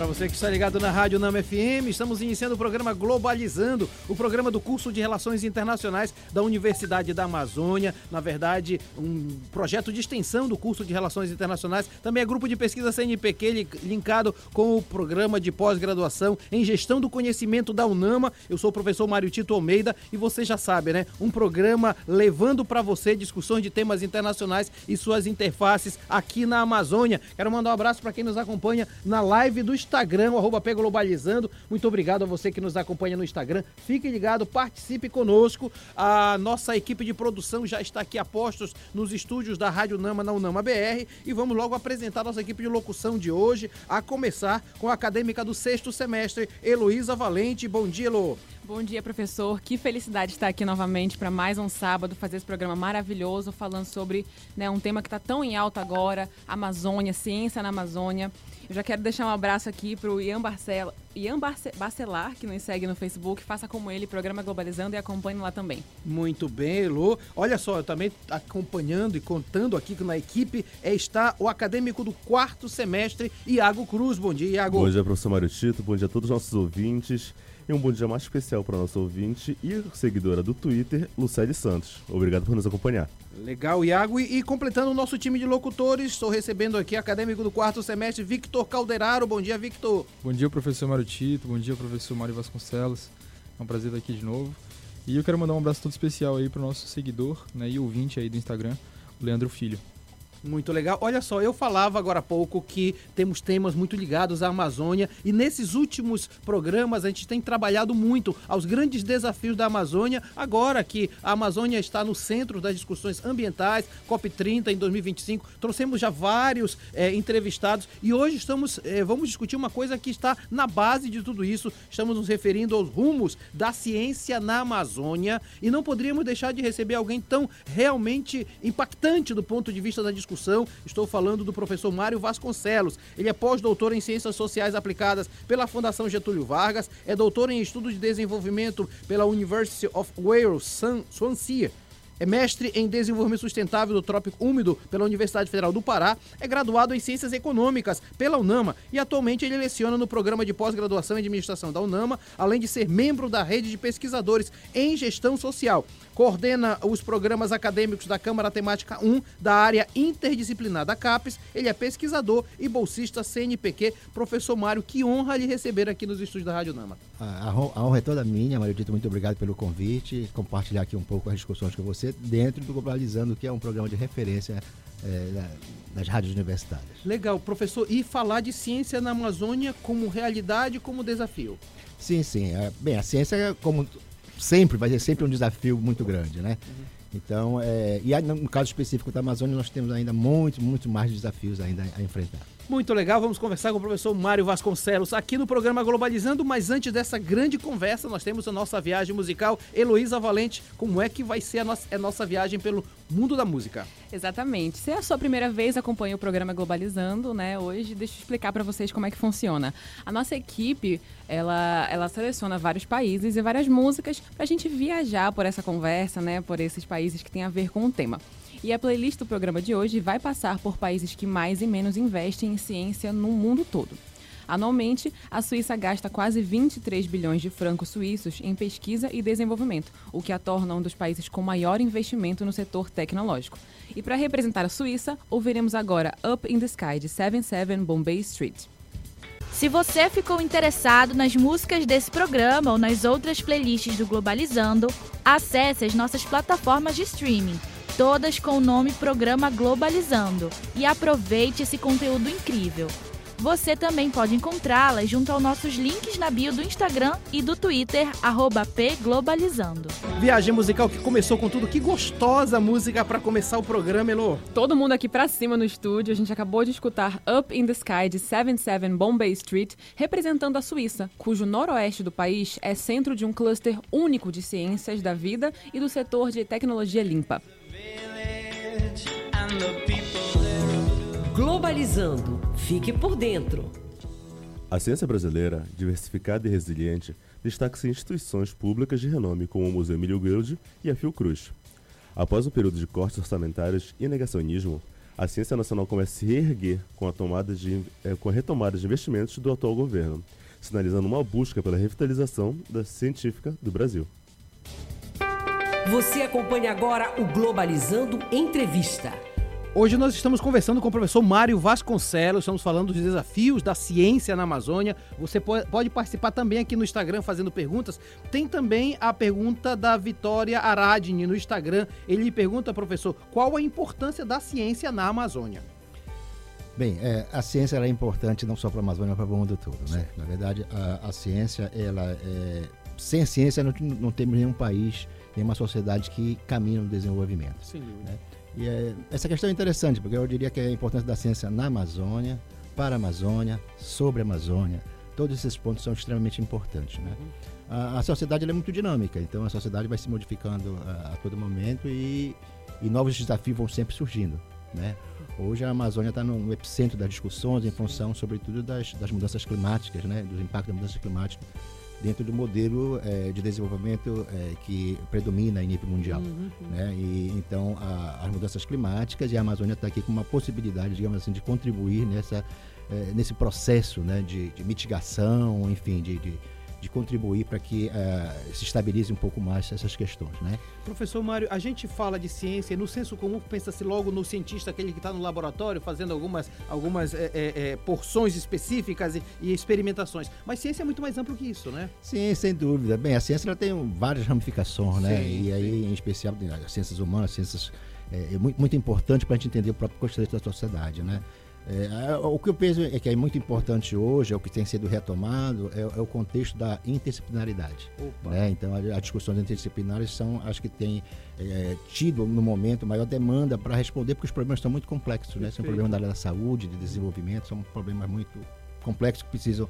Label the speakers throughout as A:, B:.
A: Para você que está ligado na Rádio Nama FM, estamos iniciando o programa Globalizando, o programa do curso de Relações Internacionais da Universidade da Amazônia. Na verdade, um projeto de extensão do curso de Relações Internacionais. Também é grupo de pesquisa CNPq linkado com o programa de pós-graduação em Gestão do Conhecimento da UNAMA. Eu sou o professor Mário Tito Almeida e você já sabe, né? Um programa levando para você discussões de temas internacionais e suas interfaces aqui na Amazônia. Quero mandar um abraço para quem nos acompanha na live do Instagram, arroba Globalizando. Muito obrigado a você que nos acompanha no Instagram. Fique ligado, participe conosco. A nossa equipe de produção já está aqui a postos nos estúdios da Rádio Nama na Unama BR e vamos logo apresentar nossa equipe de locução de hoje, a começar com a acadêmica do sexto semestre, Heloísa Valente. Bom dia, Elo.
B: Bom dia, professor. Que felicidade estar aqui novamente para mais um sábado, fazer esse programa maravilhoso, falando sobre né, um tema que está tão em alta agora, Amazônia, ciência na Amazônia. Eu já quero deixar um abraço aqui para o Ian, Barcela, Ian Barce, Bacelar, que nos segue no Facebook. Faça como ele, programa Globalizando, e acompanhe lá também.
A: Muito bem, Elô. Olha só, eu também acompanhando e contando aqui que na equipe está o acadêmico do quarto semestre, Iago Cruz. Bom dia, Iago.
C: Bom dia, professor Mário Tito. Bom dia a todos os nossos ouvintes. E um bom dia mais especial para nosso ouvinte e seguidora do Twitter, Lucélia Santos. Obrigado por nos acompanhar.
A: Legal, Iago. E, e, completando o nosso time de locutores, estou recebendo aqui acadêmico do quarto semestre, Victor Calderaro. Bom dia, Victor.
D: Bom dia, professor Mário Tito. Bom dia, professor Mário Vasconcelos. É um prazer estar aqui de novo. E eu quero mandar um abraço todo especial aí para o nosso seguidor né, e ouvinte aí do Instagram, o Leandro Filho.
A: Muito legal. Olha só, eu falava agora há pouco que temos temas muito ligados à Amazônia e nesses últimos programas a gente tem trabalhado muito aos grandes desafios da Amazônia. Agora que a Amazônia está no centro das discussões ambientais, COP30 em 2025, trouxemos já vários é, entrevistados e hoje estamos, é, vamos discutir uma coisa que está na base de tudo isso. Estamos nos referindo aos rumos da ciência na Amazônia e não poderíamos deixar de receber alguém tão realmente impactante do ponto de vista da discussão discussão. Estou falando do professor Mário Vasconcelos. Ele é pós-doutor em Ciências Sociais Aplicadas pela Fundação Getúlio Vargas, é doutor em Estudo de Desenvolvimento pela University of Wales, Swansea é mestre em Desenvolvimento Sustentável do Trópico Úmido pela Universidade Federal do Pará, é graduado em Ciências Econômicas pela UNAMA e atualmente ele leciona no programa de pós-graduação em Administração da UNAMA, além de ser membro da rede de pesquisadores em Gestão Social. Coordena os programas acadêmicos da Câmara Temática 1 da área interdisciplinar da CAPES. Ele é pesquisador e bolsista CNPq. Professor Mário, que honra lhe receber aqui nos estúdios da Rádio Nama.
E: A, honra é toda minha, Mário Dito. Muito obrigado pelo convite. Compartilhar aqui um pouco as discussões com você dentro do Globalizando, que é um programa de referência é, das rádios universitárias.
A: Legal, professor. E falar de ciência na Amazônia como realidade, como desafio?
E: Sim, sim. É, bem, a ciência, como sempre, vai ser sempre um desafio muito grande, né? Uhum. Então, é, e no caso específico da Amazônia, nós temos ainda muito, muito mais desafios ainda a enfrentar.
A: Muito legal, vamos conversar com o professor Mário Vasconcelos aqui no programa Globalizando, mas antes dessa grande conversa, nós temos a nossa viagem musical. Heloísa Valente, como é que vai ser a nossa, a nossa viagem pelo mundo da música?
B: Exatamente. Se é a sua primeira vez acompanha o programa Globalizando, né, hoje deixa eu explicar para vocês como é que funciona. A nossa equipe, ela, ela seleciona vários países e várias músicas para a gente viajar por essa conversa, né, por esses países que têm a ver com o tema. E a playlist do programa de hoje vai passar por países que mais e menos investem em ciência no mundo todo. Anualmente, a Suíça gasta quase 23 bilhões de francos suíços em pesquisa e desenvolvimento, o que a torna um dos países com maior investimento no setor tecnológico. E para representar a Suíça, ouviremos agora Up in the Sky de 77 Bombay Street.
F: Se você ficou interessado nas músicas desse programa ou nas outras playlists do Globalizando, acesse as nossas plataformas de streaming todas com o nome Programa Globalizando. E aproveite esse conteúdo incrível. Você também pode encontrá-las junto aos nossos links na bio do Instagram e do Twitter, pglobalizando.
A: Viagem musical que começou com tudo. Que gostosa música para começar o programa, Elo.
B: Todo mundo aqui para cima no estúdio. A gente acabou de escutar Up in the Sky de 77 Bombay Street, representando a Suíça, cujo noroeste do país é centro de um cluster único de ciências da vida e do setor de tecnologia limpa.
G: Globalizando. Fique por dentro.
C: A ciência brasileira, diversificada e resiliente, destaque-se instituições públicas de renome como o Museu Emílio Guild e a Fiocruz. Após um período de cortes orçamentários e negacionismo, a ciência nacional começa a se reerguer com a, tomada de, eh, com a retomada de investimentos do atual governo, sinalizando uma busca pela revitalização da científica do Brasil.
G: Você acompanha agora o Globalizando Entrevista.
A: Hoje nós estamos conversando com o professor Mário Vasconcelos, estamos falando dos desafios da ciência na Amazônia. Você pode participar também aqui no Instagram fazendo perguntas. Tem também a pergunta da Vitória Aradini no Instagram. Ele pergunta, professor, qual a importância da ciência na Amazônia?
E: Bem, é, a ciência é importante não só para a Amazônia, mas para o mundo todo, né? Na verdade, a, a ciência, ela é, sem ciência não, não temos nenhum país, nenhuma sociedade que caminha no desenvolvimento. Sim. Né? E é, essa questão é interessante, porque eu diria que a importância da ciência na Amazônia, para a Amazônia, sobre a Amazônia, todos esses pontos são extremamente importantes. Né? A, a sociedade é muito dinâmica, então a sociedade vai se modificando a, a todo momento e, e, novos desafios vão sempre surgindo. Né? Hoje a Amazônia está no epicentro das discussões em função, sobretudo, das, das mudanças climáticas, né? dos impactos das mudanças climáticas dentro do modelo é, de desenvolvimento é, que predomina em nível mundial. Uhum, uhum. Né? E, então, a, as mudanças climáticas e a Amazônia está aqui com uma possibilidade, digamos assim, de contribuir nessa, é, nesse processo né, de, de mitigação, enfim, de, de de contribuir para que uh, se estabilize um pouco mais essas questões, né?
A: Professor Mário, a gente fala de ciência, no senso comum pensa-se logo no cientista, aquele que está no laboratório fazendo algumas, algumas é, é, porções específicas e, e, experimentações, mas ciência é muito mais amplo que isso, né?
E: Sim, sem dúvida. Bem, a ciência ela tem várias ramificações, né? sim, né? E aí, sim. em especial, as ciências humanas, ciências é, muito, muito importante para a gente entender o próprio contexto da sociedade, né? É, o que eu penso é que é muito importante hoje, é o que tem sido retomado, é, é o contexto da interdisciplinaridade. Né? Então, as discussões interdisciplinares são, acho que tem é, tido no momento maior demanda para responder, porque os problemas estão muito complexos, né? São problemas da área da saúde, de desenvolvimento, são problemas muito complexos que precisam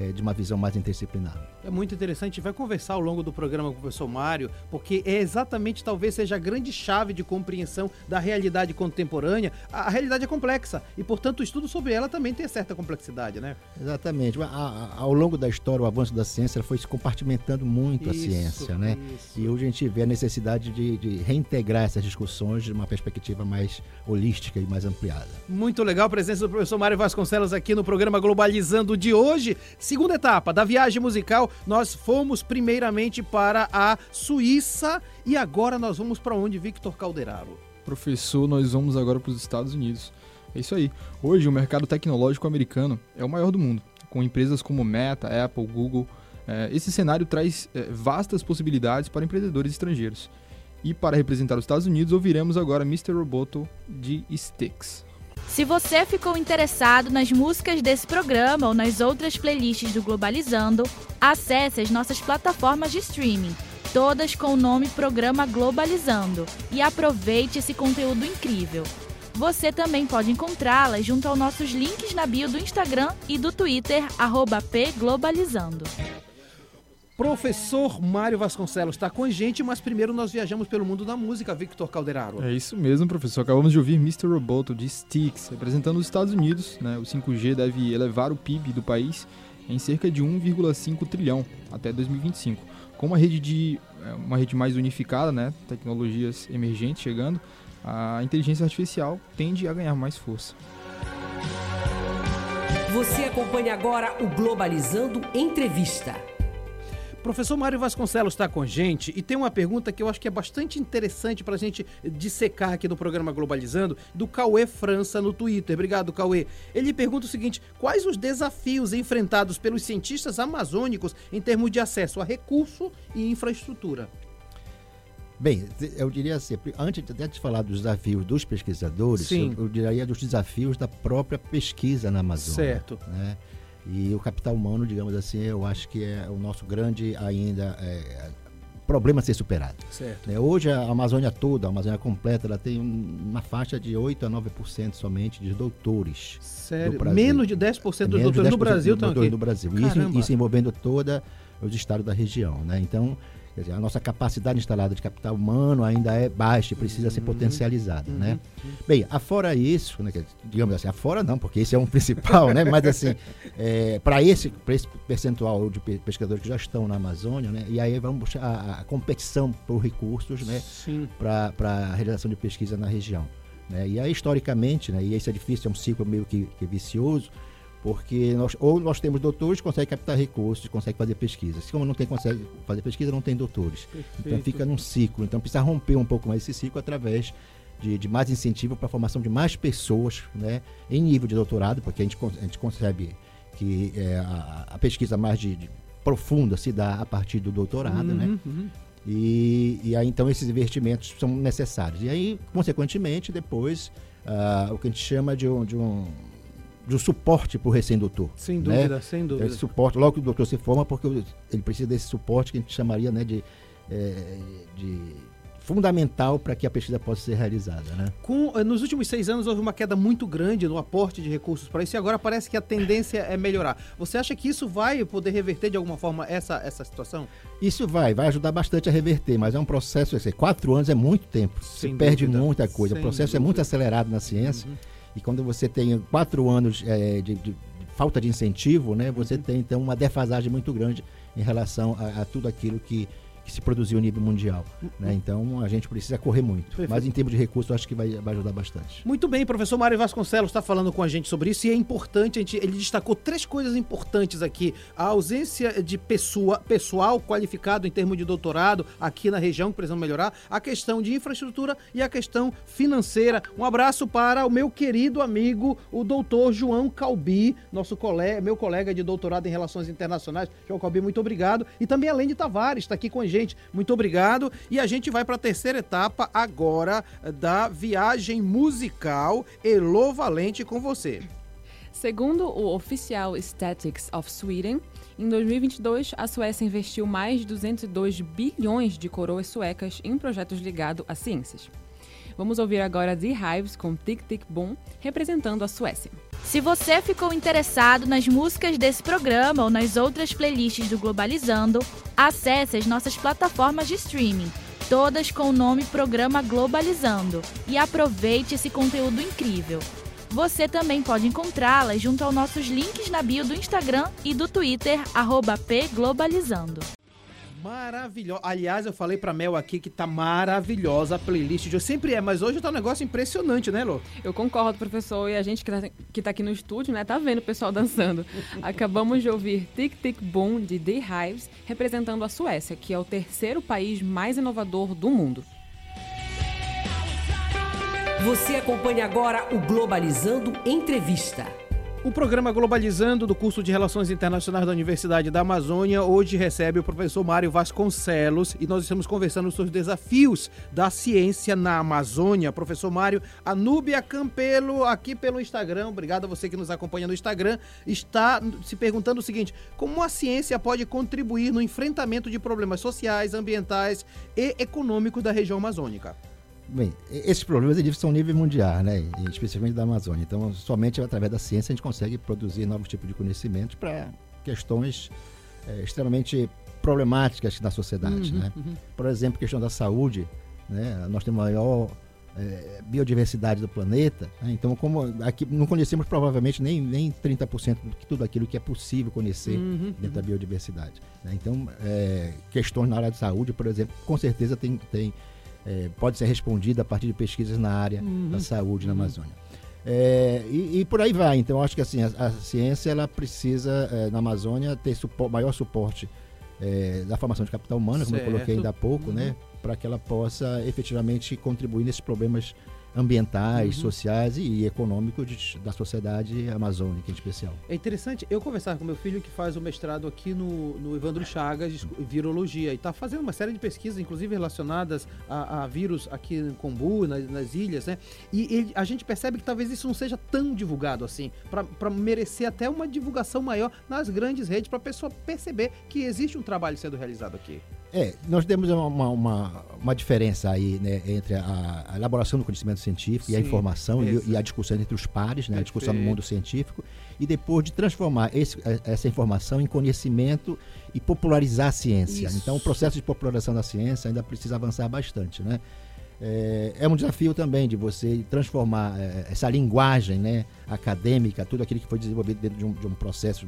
E: é, de uma visão mais interdisciplinar.
A: É muito interessante, vai conversar ao longo do programa com o professor Mário, porque é exatamente, talvez seja a grande chave de compreensão da realidade contemporânea. A, a realidade é complexa e, portanto, o estudo sobre ela também tem certa complexidade, né?
E: Exatamente. A, a, ao longo da história, o avanço da ciência foi se compartimentando muito isso, a ciência, né? Isso. E hoje a gente vê a necessidade de, de reintegrar essas discussões de uma perspectiva mais holística e mais ampliada.
A: Muito legal a presença do professor Mário Vasconcelos aqui no programa Globalizando de hoje. Segunda etapa da viagem musical, nós fomos primeiramente para a Suíça e agora nós vamos para onde, Victor Calderaro?
D: Professor, nós vamos agora para os Estados Unidos. É isso aí. Hoje o mercado tecnológico americano é o maior do mundo, com empresas como Meta, Apple, Google. É, esse cenário traz é, vastas possibilidades para empreendedores estrangeiros. E para representar os Estados Unidos, ouviremos agora Mr. Roboto de Styx.
F: Se você ficou interessado nas músicas desse programa ou nas outras playlists do Globalizando, acesse as nossas plataformas de streaming, todas com o nome Programa Globalizando, e aproveite esse conteúdo incrível. Você também pode encontrá-las junto aos nossos links na bio do Instagram e do Twitter, pglobalizando.
A: Professor Mário Vasconcelos está com a gente, mas primeiro nós viajamos pelo mundo da música, Victor Calderaro.
D: É isso mesmo, professor. Acabamos de ouvir Mr. Roboto de Styx, representando os Estados Unidos. Né? O 5G deve elevar o PIB do país em cerca de 1,5 trilhão até 2025. Com uma rede, de, é, uma rede mais unificada, né? tecnologias emergentes chegando, a inteligência artificial tende a ganhar mais força.
G: Você acompanha agora o Globalizando Entrevista.
A: Professor Mário Vasconcelos está com a gente e tem uma pergunta que eu acho que é bastante interessante para a gente dissecar aqui no programa Globalizando, do Cauê França no Twitter. Obrigado, Cauê. Ele pergunta o seguinte: quais os desafios enfrentados pelos cientistas amazônicos em termos de acesso a recurso e infraestrutura?
E: Bem, eu diria assim, antes até de falar dos desafios dos pesquisadores, eu, eu, diria dos desafios da própria pesquisa na Amazônia. Certo. Né? E o capital humano, digamos assim, eu acho que é o nosso grande ainda é, problema a ser superado. Certo. É, hoje a Amazônia toda, a Amazônia completa, ela tem uma faixa de 8 a 9% somente de doutores.
A: Sério? Menos de 10% dos doutores no Brasil
E: estão aqui? no Brasil. Isso, isso envolvendo toda os estados da região. Né? Então, Quer dizer, a nossa capacidade instalada de capital humano ainda é baixa e precisa
A: Uhum.
E: ser potencializada, né? Bem, afora isso, né, digamos assim, afora não, porque esse é um principal, né? Mas assim, para esse, pra esse percentual de pe- pescadores que já estão na Amazônia, né? E aí vamos buscar a, a competição por recursos, né? Para a realização de pesquisa na região. Né? E aí, historicamente, né, e isso é difícil, é um ciclo meio que, que vicioso, porque nós, ou nós temos doutores que conseguem captar recursos, conseguem fazer pesquisas. Como não tem consegue fazer pesquisa, não tem doutores. Então
A: Perfeito.
E: fica num ciclo. Então precisa romper um pouco mais esse ciclo através de, de mais incentivo para a formação de mais pessoas né, em nível de doutorado, porque a gente, a gente concebe que é, a, a pesquisa mais de, de profunda se dá a partir do doutorado, né?
A: Uhum, uhum.
E: E, e aí então esses investimentos são necessários. E aí, consequentemente, depois ah, o que a gente chama de um, de um, um suporte para o recém-doutor.
A: Sem
E: né?
A: dúvida, sem
E: Esse
A: dúvida.
E: suporte, logo que o doutor se forma, porque ele precisa desse suporte que a gente chamaria né, de, eh, de fundamental para que a pesquisa possa ser realizada. Né?
A: Com, eh, nos últimos seis anos houve uma queda muito grande no aporte de recursos para isso e agora parece que a tendência é melhorar. Você acha que isso vai poder reverter de alguma forma essa, essa situação?
E: Isso vai, vai ajudar bastante a reverter, mas é um processo, quatro anos é muito tempo,
A: Sem
E: se perde
A: dúvida,
E: muita coisa,
A: sem
E: o processo é
A: dúvida.
E: muito acelerado na ciência, e quando você tem quatro anos de, de- de falta de incentivo, né, você
A: Uhum.
E: tem então uma defasagem muito grande em relação a, a tudo aquilo que, que se produziu a nível mundial. Né? Então a gente precisa correr muito,
A: Uhum. Perfeito.
E: mas em termos de recursos acho que vai, vai ajudar bastante.
A: Muito bem, professor Mário Vasconcelos está falando com a gente sobre isso e é importante, a gente, ele destacou três coisas importantes aqui. A ausência de pessoa, pessoal qualificado em termos de doutorado aqui na região, que precisamos melhorar, a questão de infraestrutura e a questão financeira. Um abraço para o meu querido amigo, o doutor João Calbi, nosso colega, meu colega de doutorado em Relações Internacionais. João Calbi, muito obrigado. E também a Lene Tavares está aqui com a gente. Muito obrigado. E a gente vai para a terceira etapa agora da viagem musical Elô Valente com você.
B: Segundo o oficial Statistics of Sweden, em 2022 a Suécia investiu mais de 202 bilhões de coroas suecas em projetos ligados a ciências. Vamos ouvir agora The Hives com Tic Tic Boom, representando a Suécia.
F: Se você ficou interessado nas músicas desse programa ou nas outras playlists do Globalizando, acesse as nossas plataformas de streaming, todas com o nome Programa Globalizando, e aproveite esse conteúdo incrível. Você também pode encontrá-las junto aos nossos links na bio do Instagram e do Twitter, pglobalizando.
A: Maravilhosa. Aliás, eu falei pra Mel aqui que tá maravilhosa a playlist de hoje. Sempre é, mas hoje tá um negócio impressionante, né, Lô?
B: Eu concordo, professor, e a gente que tá, que tá aqui no estúdio, né, tá vendo o pessoal dançando. Acabamos de ouvir Tic Tic Boom de The Hives, representando a Suécia, que é o terceiro país mais inovador do mundo.
G: Você acompanha agora o Globalizando Entrevista.
A: O programa Globalizando do curso de Relações Internacionais da Universidade da Amazônia hoje recebe o professor Mário Vasconcelos e nós estamos conversando sobre os desafios da ciência na Amazônia. Professor Mário, a Núbia Campelo, aqui pelo Instagram, obrigado a você que nos acompanha no Instagram, está se perguntando o seguinte: como a ciência pode contribuir no enfrentamento de problemas sociais, ambientais e econômicos da região amazônica?
E: Bem, esses problemas eles são nível mundial, né? E especialmente da Amazônia. Então, somente através da ciência a gente consegue produzir novos tipos de conhecimentos para questões eh, extremamente problemáticas da sociedade, né? Por exemplo, questão da saúde, né? Nós temos a maior eh, biodiversidade do planeta, né? então como aqui não conhecemos provavelmente nem, nem 30% de tudo aquilo que é possível conhecer
A: Uhum,
E: dentro da biodiversidade. né? Então, eh, questões na área de saúde, por exemplo, com certeza tem, tem é, pode ser respondida a partir de pesquisas na área da saúde na Amazônia. É, e, e por aí vai. Então, acho que assim, a, a ciência ela precisa, é, na Amazônia, ter maior suporte é, da formação de capital humano, como eu coloquei
A: Certo.
E: ainda há pouco, né? Para que ela possa efetivamente contribuir nesses problemas ambientais, sociais e, e econômicos de- da sociedade amazônica em especial.
A: É interessante, eu conversar com meu filho que faz o mestrado aqui no, no Evandro Chagas, de virologia, e está fazendo uma série de pesquisas, inclusive relacionadas a, a vírus aqui em Combu, nas, nas ilhas, né? E ele- a gente percebe que talvez isso não seja tão divulgado assim, para merecer até uma divulgação maior nas grandes redes, para a pessoa perceber que existe um trabalho sendo realizado aqui.
E: É, nós temos uma, uma, uma diferença aí né, entre a, a, elaboração do conhecimento científico Sim, e a informação e, e, a discussão entre os pares, né, a discussão no mundo científico, e depois de transformar esse, essa informação em conhecimento e popularizar a ciência. Isso. Então, o processo de popularização da ciência ainda precisa avançar bastante, né? É, é um desafio também de você transformar é, essa linguagem né, acadêmica, tudo aquilo que foi desenvolvido dentro de um, de um processo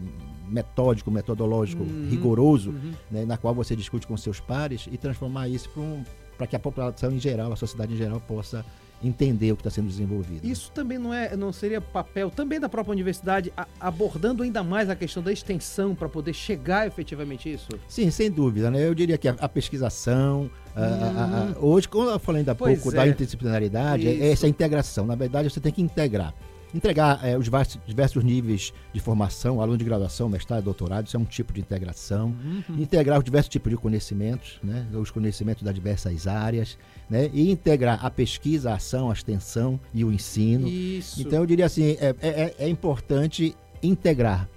E: metódico, metodológico, uhum, rigoroso, uhum. Né, na qual você discute com seus pares e transformar isso para um, que a população em geral, a sociedade em geral, possa entender o que está sendo desenvolvido.
A: Isso também não é, não seria papel também da própria universidade a, abordando ainda mais a questão da extensão para poder chegar efetivamente a isso?
E: Sim, sem dúvida, né? Eu diria que a, a pesquisação, a, a, hum. hoje, como eu falei ainda há pouco é. da interdisciplinaridade, é essa integração. Na verdade, você tem que integrar entregar é, os diversos, diversos, níveis de formação, aluno de graduação, mestrado, doutorado, isso é um tipo de integração. Uhum. Integrar os diversos tipos de conhecimentos, né, os conhecimentos das diversas áreas, né, e integrar a pesquisa, a ação, a extensão e o ensino. Isso. Então eu diria assim, é, é, é, é importante integrar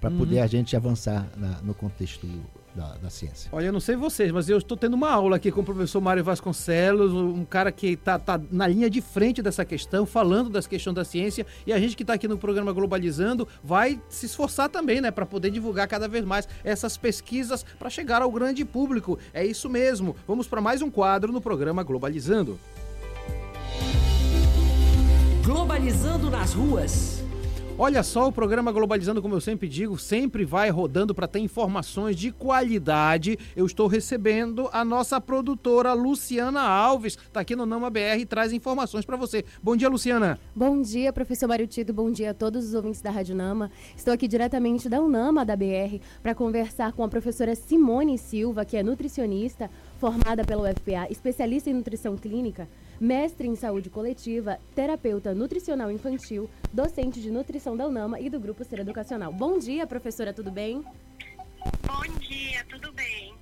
E: para uhum. poder a gente avançar na, no contexto da, da, ciência.
A: Olha, eu não sei vocês, mas eu estou tendo uma aula aqui com o professor Mário Vasconcelos, um cara que está tá na linha de frente dessa questão, falando das questões da ciência, e a gente que está aqui no programa Globalizando vai se esforçar também, né, para poder divulgar cada vez mais essas pesquisas para chegar ao grande público. É isso mesmo. Vamos para mais um quadro no programa Globalizando.
G: Globalizando nas ruas.
A: Olha só, o programa Globalizando, como eu sempre digo, sempre vai rodando para ter informações de qualidade. Eu estou recebendo a nossa produtora Luciana Alves, está aqui no Nama BR e traz informações para você. Bom dia, Luciana.
H: Bom dia, professor Mário Tito. Bom dia a todos os ouvintes da Rádio Nama. Estou aqui diretamente da Unama da BR para conversar com a professora Simone Silva, que é nutricionista, formada pela UFPA, especialista em nutrição clínica mestre em saúde coletiva, terapeuta nutricional infantil, docente de nutrição da UNAMA e do Grupo Ser Educacional. Bom dia, professora, tudo bem?
I: Bom dia, tudo bem.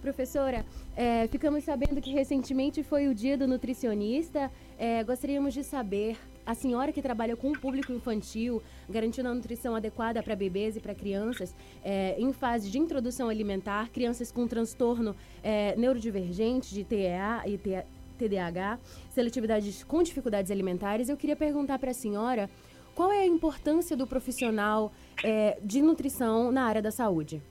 H: Professora, é, ficamos sabendo que recentemente foi o dia do nutricionista. É, gostaríamos de saber, a senhora que trabalha com o público infantil, garantindo a nutrição adequada para bebês e para crianças, é, em fase de introdução alimentar, crianças com transtorno é, neurodivergente de TEA e TDAH, seletividade com dificuldades alimentares. Eu queria perguntar para a senhora qual é a importância do profissional é, de nutrição na área da saúde.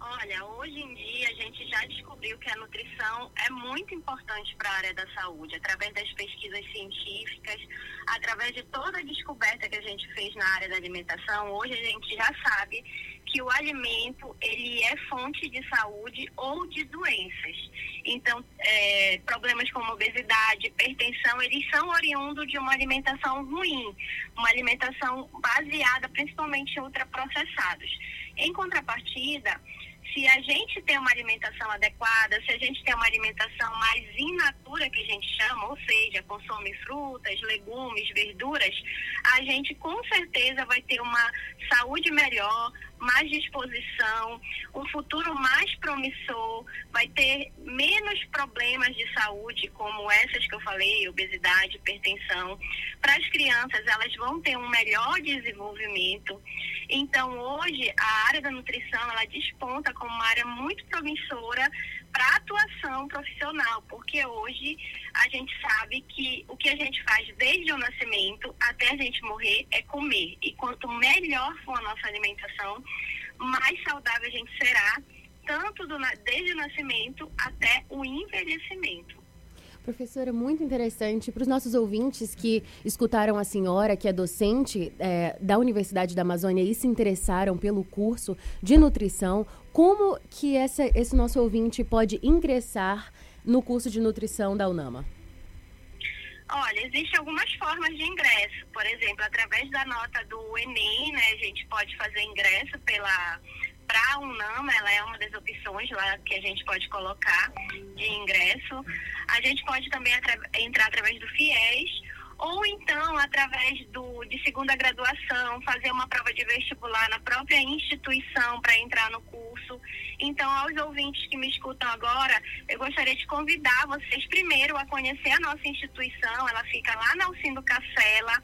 I: Olha, hoje em dia a gente já descobriu que a nutrição é muito importante para a área da saúde, através das pesquisas científicas, através de toda a descoberta que a gente fez na área da alimentação. Hoje a gente já sabe que o alimento ele é fonte de saúde ou de doenças. Então, é, problemas como obesidade, hipertensão, eles são oriundos de uma alimentação ruim, uma alimentação baseada principalmente em ultraprocessados. Em contrapartida, se a gente tem uma alimentação adequada, se a gente tem uma alimentação mais in natura, que a gente chama, ou seja, consome frutas, legumes, verduras, a gente com certeza vai ter uma saúde melhor, mais disposição, um futuro mais promissor, vai ter menos problemas de saúde, como essas que eu falei, obesidade, hipertensão. Para as crianças, elas vão ter um melhor desenvolvimento. Então, hoje, a área da nutrição, ela desponta como uma área muito promissora para atuação profissional, porque hoje a gente sabe que o que a gente faz desde o nascimento até a gente morrer é comer. E quanto melhor for a nossa alimentação, mais saudável a gente será, tanto do, desde o nascimento até o envelhecimento.
H: Professora, muito interessante. Para os nossos ouvintes que escutaram a senhora, que é docente é, da Universidade da Amazônia e se interessaram pelo curso de nutrição, como que essa, esse nosso ouvinte pode ingressar no curso de nutrição da UNAMA?
I: Olha, existem algumas formas de ingresso. Por exemplo, através da nota do Enem, né, a gente pode fazer ingresso pela para a UNAM, ela é uma das opções lá que a gente pode colocar de ingresso. A gente pode também entrar através do FIES ou então através do, de segunda graduação, fazer uma prova de vestibular na própria instituição para entrar no curso. Então, aos ouvintes que me escutam agora, eu gostaria de convidar vocês primeiro a conhecer a nossa instituição, ela fica lá na Alcindo Cacela,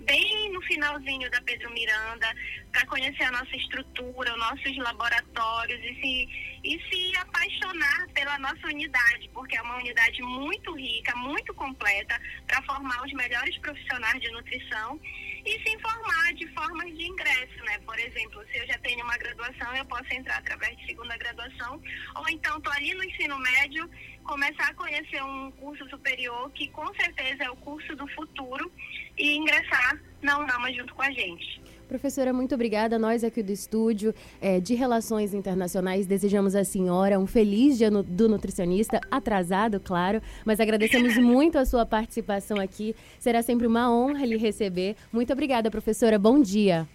I: bem no finalzinho da Pedro Miranda, para conhecer a nossa estrutura, os nossos laboratórios e se, e se apaixonar pela nossa unidade, porque é uma unidade muito rica, muito completa, para formar os melhores profissionais de nutrição e se informar de formas de ingresso, né? Por exemplo, se eu já tenho uma graduação, eu posso entrar através de segunda graduação, ou então estou ali no ensino médio, começar a conhecer um curso superior, que com certeza é o curso do futuro, e ingressar na UNAMA junto com a gente.
H: Professora, muito obrigada. Nós aqui do Estúdio é, de Relações Internacionais desejamos à senhora um feliz dia no, do nutricionista, atrasado, claro, mas agradecemos muito a sua participação aqui. Será sempre uma honra lhe receber. Muito obrigada, professora. Bom dia.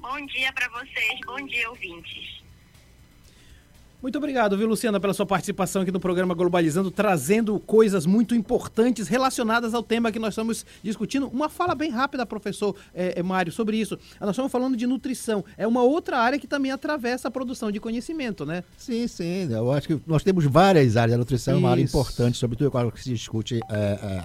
I: Bom dia para vocês, bom dia, ouvintes.
A: Muito obrigado, viu, Luciana, pela sua participação aqui no programa Globalizando, trazendo coisas muito importantes relacionadas ao tema que nós estamos discutindo. Uma fala bem rápida, professor é, é, Mário, sobre isso. Nós estamos falando de nutrição. É uma outra área que também atravessa a produção de conhecimento, né?
E: Sim, sim. Eu acho que nós temos várias áreas. A nutrição é uma área importante, sobretudo quando se discute é, é,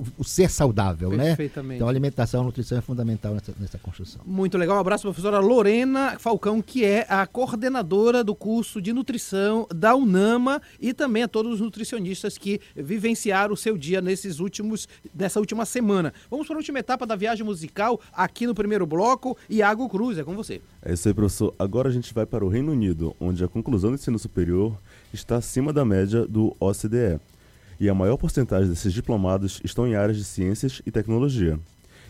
E: o, o, ser saudável, né? Então a alimentação, a nutrição é fundamental nessa, nessa construção.
A: Muito legal. Um abraço para a professora Lorena Falcão, que é a coordenadora do curso de nutrição da UNAMA e também a todos os nutricionistas que vivenciaram o seu dia nesses últimos, nessa última semana. Vamos para a última etapa da viagem musical aqui no primeiro bloco. Iago Cruz, é com você.
C: É isso aí, professor. Agora a gente vai para o Reino Unido, onde a conclusão do ensino superior está acima da média do OCDE e a maior porcentagem desses diplomados estão em áreas de ciências e tecnologia.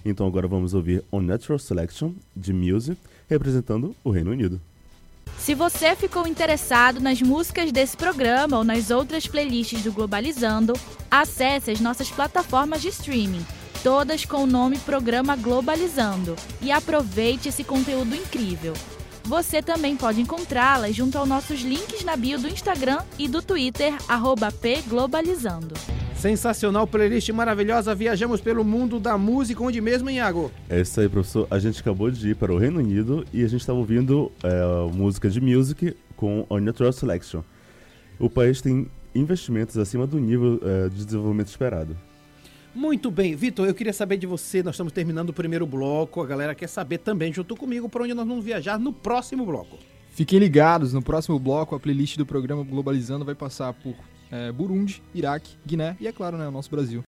C: Então agora vamos ouvir On Natural Selection, de Muse, representando o Reino Unido.
F: Se você ficou interessado nas músicas desse programa ou nas outras playlists do Globalizando, acesse as nossas plataformas de streaming, todas com o nome Programa Globalizando, e aproveite esse conteúdo incrível. Você também pode encontrá-las junto aos nossos links na bio do Instagram e do Twitter, pglobalizando.
A: Sensacional playlist maravilhosa. Viajamos pelo mundo da música, onde mesmo, Iago?
C: É isso aí, professor. A gente acabou de ir para o Reino Unido e a gente estava ouvindo é, música de music com a Natural Selection. O país tem investimentos acima do nível é, de desenvolvimento esperado.
A: Muito bem, Vitor, eu queria saber de você. Nós estamos terminando o primeiro bloco. A galera quer saber também, junto comigo, para onde nós vamos viajar no próximo bloco.
D: Fiquem ligados, no próximo bloco a playlist do programa Globalizando vai passar por é, Burundi, Iraque, Guiné e, é claro, né, o nosso Brasil.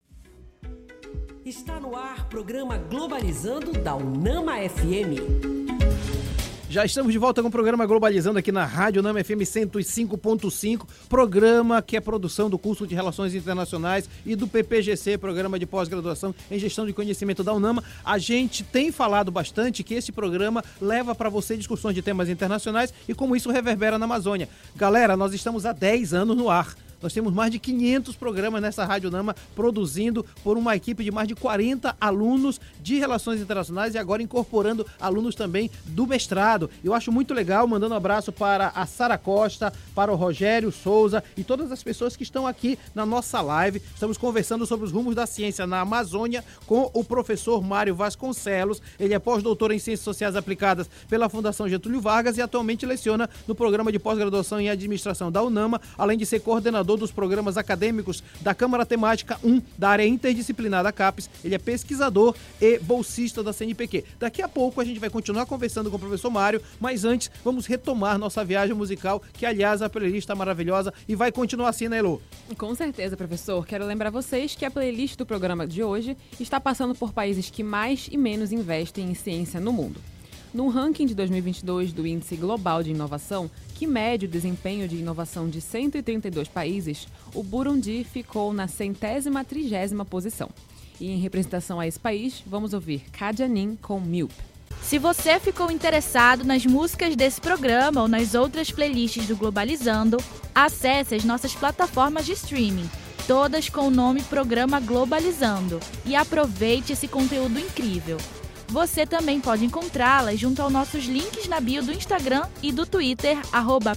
G: Está no ar programa Globalizando da Unama FM.
A: Já estamos de volta com o programa Globalizando aqui na Rádio Nama FM 105.5, programa que é produção do curso de Relações Internacionais e do PPGC, programa de pós-graduação em gestão de conhecimento da UNAMA. A gente tem falado bastante que esse programa leva para você discussões de temas internacionais e como isso reverbera na Amazônia. Galera, nós estamos há 10 anos no ar. Nós temos mais de 500 programas nessa Rádio Nama produzindo por uma equipe de mais de 40 alunos de Relações Internacionais e agora incorporando alunos também do mestrado. Eu acho muito legal, mandando um abraço para a Sara Costa, para o Rogério Souza e todas as pessoas que estão aqui na nossa live. Estamos conversando sobre os rumos da ciência na Amazônia com o professor Mário Vasconcelos. Ele é pós-doutor em Ciências Sociais Aplicadas pela Fundação Getúlio Vargas e atualmente leciona no programa de pós-graduação em Administração da UNAMA, além de ser coordenador coordenador dos programas acadêmicos da Câmara Temática 1 da área interdisciplinar da CAPES. Ele é pesquisador e bolsista da CNPq. Daqui a pouco a gente vai continuar conversando com o professor Mário, mas antes vamos retomar nossa viagem musical, que aliás a playlist está maravilhosa e vai continuar assim, né, Elo?
B: Com certeza, professor. Quero lembrar vocês que a playlist do programa de hoje está passando por países que mais e menos investem em ciência no mundo. No ranking de 2022 do Índice Global de Inovação, que mede o desempenho de inovação de 132 países, o Burundi ficou na centésima trigésima posição. E em representação a esse país, vamos ouvir Kadianin com Milp.
F: Se você ficou interessado nas músicas desse programa ou nas outras playlists do Globalizando, acesse as nossas plataformas de streaming, todas com o nome Programa Globalizando, e aproveite esse conteúdo incrível. Você também pode encontrá-las junto aos nossos links na bio do Instagram e do Twitter,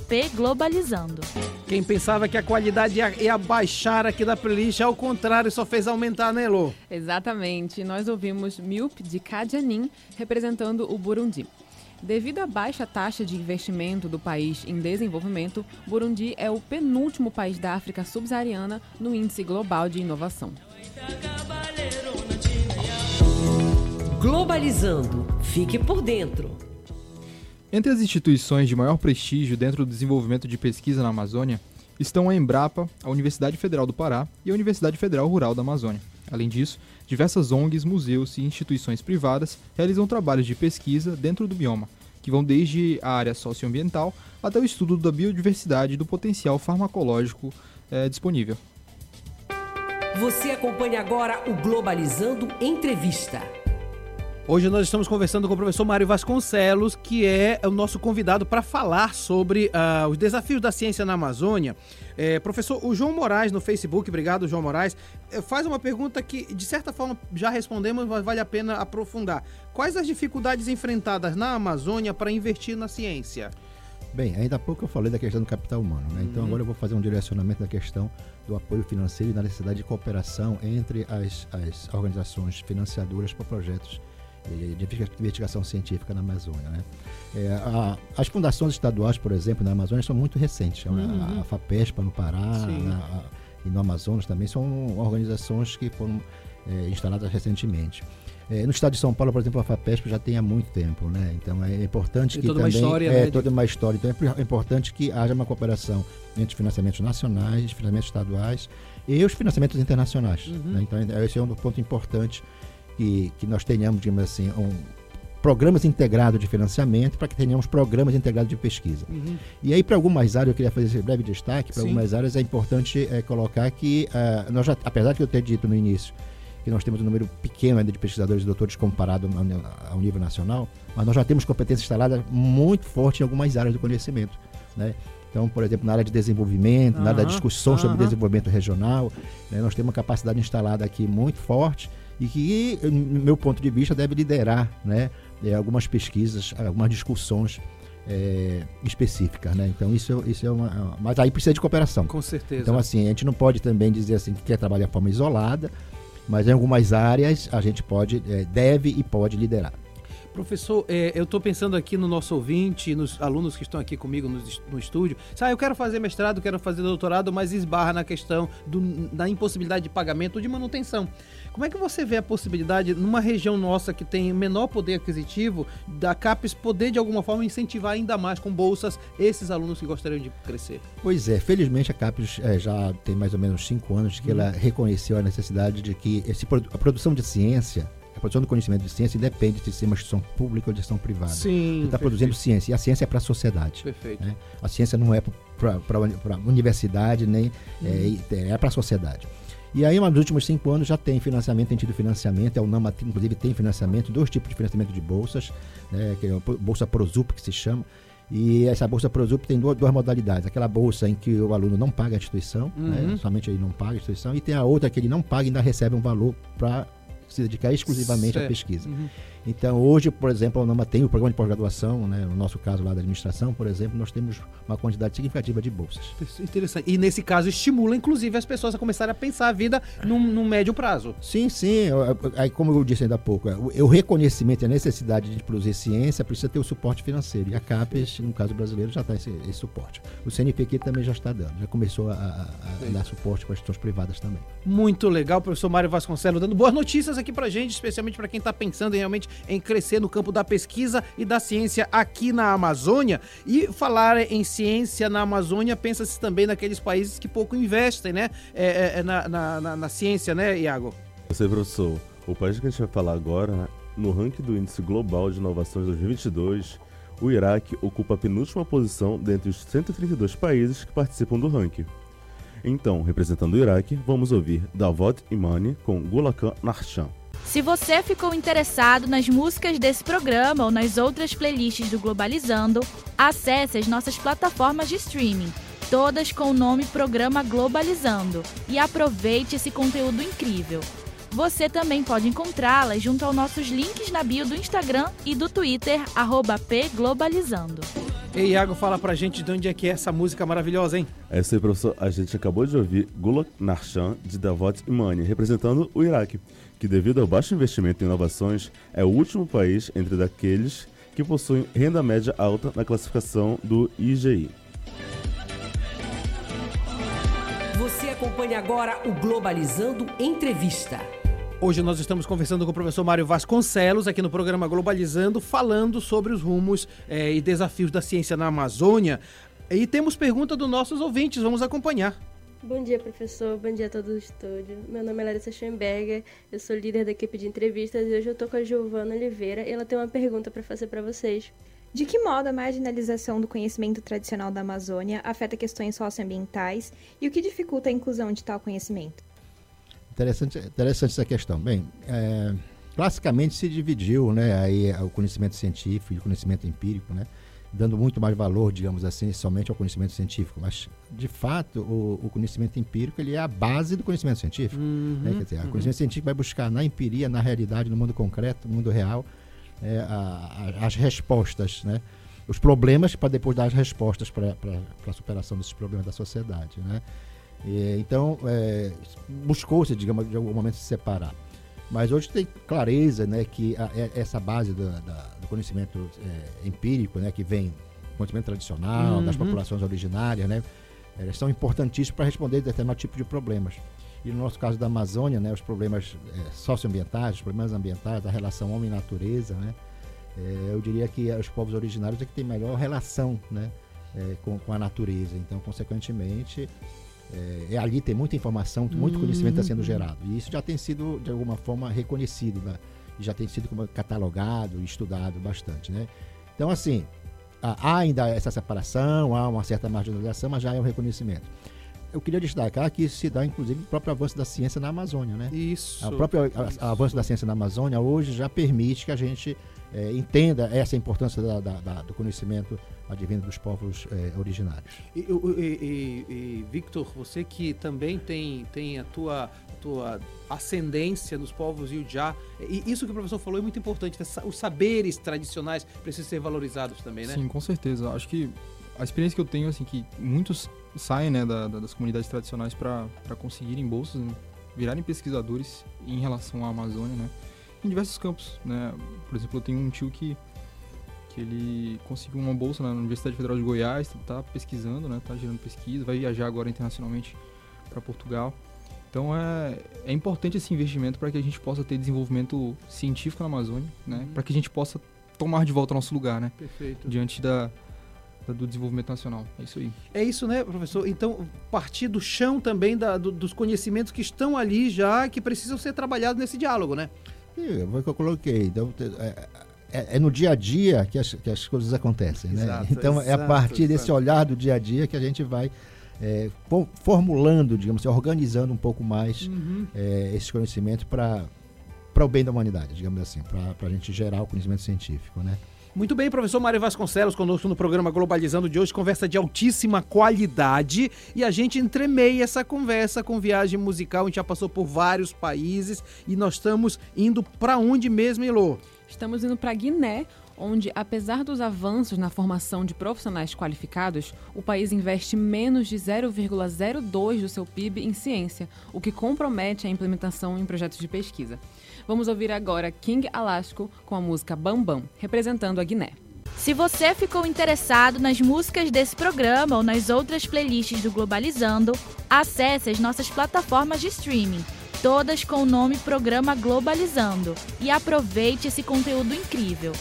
F: pglobalizando.
A: Quem pensava que a qualidade ia, ia baixar aqui da playlist, ao contrário, só fez aumentar, né, Lô?
B: Exatamente. Nós ouvimos Milp de Kadianin, representando o Burundi. Devido à baixa taxa de investimento do país em desenvolvimento, Burundi é o penúltimo país da África subsaariana no Índice Global de Inovação.
G: Globalizando. Fique por dentro.
D: Entre as instituições de maior prestígio dentro do desenvolvimento de pesquisa na Amazônia estão a Embrapa, a Universidade Federal do Pará e a Universidade Federal Rural da Amazônia. Além disso, diversas ONGs, museus e instituições privadas realizam trabalhos de pesquisa dentro do bioma, que vão desde a área socioambiental até o estudo da biodiversidade e do potencial farmacológico é, disponível.
G: Você acompanha agora o Globalizando Entrevista.
A: Hoje nós estamos conversando com o professor Mário Vasconcelos, que é o nosso convidado para falar sobre uh, os desafios da ciência na Amazônia. É, professor, o João Moraes no Facebook, obrigado João Moraes, é, faz uma pergunta que de certa forma já respondemos, mas vale a pena aprofundar. Quais as dificuldades enfrentadas na Amazônia para investir na ciência?
E: Bem, ainda há pouco eu falei da questão do capital humano, né? Então uhum. agora eu vou fazer um direcionamento da questão do apoio financeiro e da necessidade de cooperação entre as, as organizações financiadoras para projetos de investigação científica na Amazônia. Né? É, a, as fundações estaduais, por exemplo, na Amazônia são muito recentes. Uhum. A, a, FAPESPA no Pará na, e no Amazonas também são organizações que foram é, instaladas recentemente. É, no estado de São Paulo, por exemplo, a FAPESP já tem há muito tempo, né? Então é importante que
A: toda
E: também
A: uma história,
E: é
A: né?
E: toda uma história. Então é importante que haja uma cooperação entre financiamentos nacionais, financiamentos estaduais e os financiamentos internacionais. Uhum. Né? Então esse é um ponto importante que, que nós tenhamos, digamos assim, um, programas integrados de financiamento para que tenhamos programas integrados de pesquisa. Uhum. E aí, para algumas áreas, eu queria fazer esse breve destaque, para algumas áreas é importante é, colocar que, uh, nós já, apesar de eu ter dito no início que nós temos um número pequeno ainda de pesquisadores e doutores comparado ao nível nacional, mas nós já temos competência instalada muito forte em algumas áreas do conhecimento. Né? Então, por exemplo, na área de desenvolvimento, uhum, na área da discussão uhum. sobre desenvolvimento regional, né, nós temos uma capacidade instalada aqui muito forte e que, no meu ponto de vista, deve liderar né, é, algumas pesquisas, algumas discussões é, específicas, né? Então isso, isso é uma, mas aí precisa de cooperação.
A: Com certeza.
E: Então assim a gente não pode também dizer assim que quer trabalhar de forma isolada, mas em algumas áreas a gente pode, é, deve e pode liderar.
A: Professor, é, eu estou pensando aqui no nosso ouvinte, nos alunos que estão aqui comigo no, no estúdio. Ah, eu quero fazer mestrado, quero fazer doutorado, mas esbarra na questão do, da impossibilidade de pagamento ou de manutenção. Como é que você vê a possibilidade, numa região nossa que tem menor poder aquisitivo, da CAPES poder de alguma forma incentivar ainda mais com bolsas esses alunos que gostariam de crescer?
E: Pois é, felizmente a CAPES é, já tem mais ou menos cinco anos que hum. ela reconheceu a necessidade de que esse, a produção de ciência a produção do conhecimento de ciência independe de ser uma instituição pública ou de gestão privada.
A: Sim.
E: Você está produzindo ciência. E a ciência é para a sociedade.
A: Perfeito.
E: Né? A ciência não é para a universidade, nem hum. é, é para a sociedade. E aí, nos últimos cinco anos, já tem financiamento, tem tido financiamento, a UNAMA, inclusive, tem financiamento, dois tipos de financiamento de bolsas, né, que é a Bolsa Prosup, que se chama, e essa bolsa Prosup tem duas, duas, modalidades. Aquela bolsa em que o aluno não paga a instituição, né, uhum. né, somente ele não paga a instituição, e tem a outra que ele não paga e ainda recebe um valor para se dedicar exclusivamente certo. à pesquisa. Uhum. Então, hoje, por exemplo, a UNAMA tem o programa de pós-graduação, né? no nosso caso lá da administração, por exemplo, nós temos uma quantidade significativa de bolsas.
A: Interessante. E nesse caso, estimula, inclusive, as pessoas a começarem a pensar a vida num, num médio prazo.
E: Sim, sim. Aí, como eu disse ainda há pouco, é, o reconhecimento e a necessidade de produzir ciência precisa ter o suporte financeiro. E a CAPES, no caso brasileiro, já está esse, esse, suporte. O CNPq também já está dando, já começou a, a, a dar suporte para as instituições privadas também.
A: Muito legal, professor Mário Vasconcelos, dando boas notícias aqui para gente, especialmente para quem está pensando em realmente em crescer no campo da pesquisa e da ciência aqui na Amazônia. E falar em ciência na Amazônia, pensa-se também naqueles países que pouco investem, né? É, é, é na, na, na, na, ciência, né, Iago?
C: Sei, professor. O país que a gente vai falar agora, no ranking do Índice Global de Inovações 2022, o Iraque ocupa a penúltima posição dentre os 132 países que participam do ranking. Então, representando o Iraque, vamos ouvir Davot Imani com Gulakan Narshan.
F: Se você ficou interessado nas músicas desse programa ou nas outras playlists do Globalizando, acesse as nossas plataformas de streaming, todas com o nome Programa Globalizando, e aproveite esse conteúdo incrível. Você também pode encontrá-las junto aos nossos links na bio do Instagram e do Twitter, pglobalizando.
A: Ei, Iago, fala pra gente de onde é que é essa música maravilhosa, hein?
C: Essa aí, professor, a gente acabou de ouvir Gulak Narshan, de Davot Imani, representando o Iraque que, devido ao baixo investimento em inovações, é o último país entre daqueles que possuem renda média alta na classificação do IGI.
G: Você acompanha agora o Globalizando Entrevista.
A: Hoje nós estamos conversando com o professor Mário Vasconcelos aqui no programa Globalizando, falando sobre os rumos eh, e desafios da ciência na Amazônia. E temos pergunta dos nossos ouvintes, vamos acompanhar.
J: Bom dia, professor. Bom dia a todo o estúdio. Meu nome é Larissa Schoenberger, eu sou líder da equipe de entrevistas e hoje eu estou com a Giovana Oliveira e ela tem uma pergunta para fazer para vocês.
K: De que modo a marginalização do conhecimento tradicional da Amazônia afeta questões socioambientais e o que dificulta a inclusão de tal conhecimento?
E: Interessante, interessante essa questão. Bem, é, classicamente se dividiu né, aí, o conhecimento científico e o conhecimento empírico, né, dando muito mais valor, digamos assim, somente ao conhecimento científico. Mas, de fato, o, o conhecimento empírico ele é a base do conhecimento científico. Uhum, né? Quer dizer, uhum. o conhecimento científico vai buscar na empiria, na realidade, no mundo concreto, no mundo real, é, a, a, as respostas, né? os problemas para depois dar as respostas para a superação desses problemas da sociedade. Né? E, então, é, buscou-se, digamos, de algum momento se separar. Mas hoje tem clareza né, que a, é, essa base do, da, do conhecimento é, empírico, né, que vem do conhecimento tradicional, uhum. das populações originárias, né, elas são importantíssimas para responder determinado tipo de problemas. E no nosso caso da Amazônia, né, os problemas é, socioambientais, os problemas ambientais, a relação homem-natureza, né, é, eu diria que os povos originários é que têm melhor relação né, é, com, com a natureza. Então, consequentemente, é, é, ali tem muita informação, muito conhecimento está sendo gerado. E isso já tem sido, de alguma forma, reconhecido, né? já tem sido catalogado e estudado bastante. Né? Então, assim, há ainda essa separação, há uma certa marginalização, mas já é um reconhecimento. Eu queria destacar que isso se dá, inclusive, o próprio avanço da ciência na Amazônia. Né?
A: Isso.
E: O próprio avanço da ciência na Amazônia hoje já permite que a gente é, entenda essa importância da, da, da, do conhecimento advindo dos povos é, originários.
A: E, e, e, Victor, você que também tem, tem a tua, tua ascendência nos povos Yujá, e isso que o professor falou é muito importante, né? os saberes tradicionais precisam ser valorizados também, né?
D: Sim, com certeza. Acho que a experiência que eu tenho, assim, que muitos saem né, da, das comunidades tradicionais para conseguirem bolsas, né? virarem pesquisadores em relação à Amazônia, né? Em diversos campos, né? Por exemplo, eu tenho um tio que que ele conseguiu uma bolsa na Universidade Federal de Goiás, está pesquisando, né, tá gerando pesquisa, vai viajar agora internacionalmente para Portugal. Então é, é importante esse investimento para que a gente possa ter desenvolvimento científico na Amazônia, né, uhum. para que a gente possa tomar de volta o nosso lugar, né,
A: Perfeito.
D: diante da, da, do desenvolvimento nacional. É isso aí.
A: É isso, né, professor? Então, partir do chão também da, do, dos conhecimentos que estão ali já, que precisam ser trabalhados nesse diálogo, né?
E: Foi o que eu coloquei. Então, é, é, é, no dia a dia que as, que as coisas acontecem, né? Exato, então exato, é a partir exato. desse olhar do dia a dia que a gente vai é, formulando, digamos assim, organizando um pouco mais uhum. é, esse conhecimento para o bem da humanidade, digamos assim, para a gente gerar o conhecimento científico, né?
A: Muito bem, professor Mário Vasconcelos, conosco no programa Globalizando de hoje, conversa de altíssima qualidade. E a gente entremeia essa conversa com viagem musical. A gente já passou por vários países e nós estamos indo para onde mesmo, Elô?
B: Estamos indo para Guiné, onde, apesar dos avanços na formação de profissionais qualificados, o país investe menos de 0,02 do seu PIB em ciência, o que compromete a implementação em projetos de pesquisa. Vamos ouvir agora King Alasco com a música Bam Bam, representando a Guiné.
F: Se você ficou interessado nas músicas desse programa ou nas outras playlists do Globalizando, acesse as nossas plataformas de streaming todas com o nome Programa Globalizando. E aproveite esse conteúdo incrível.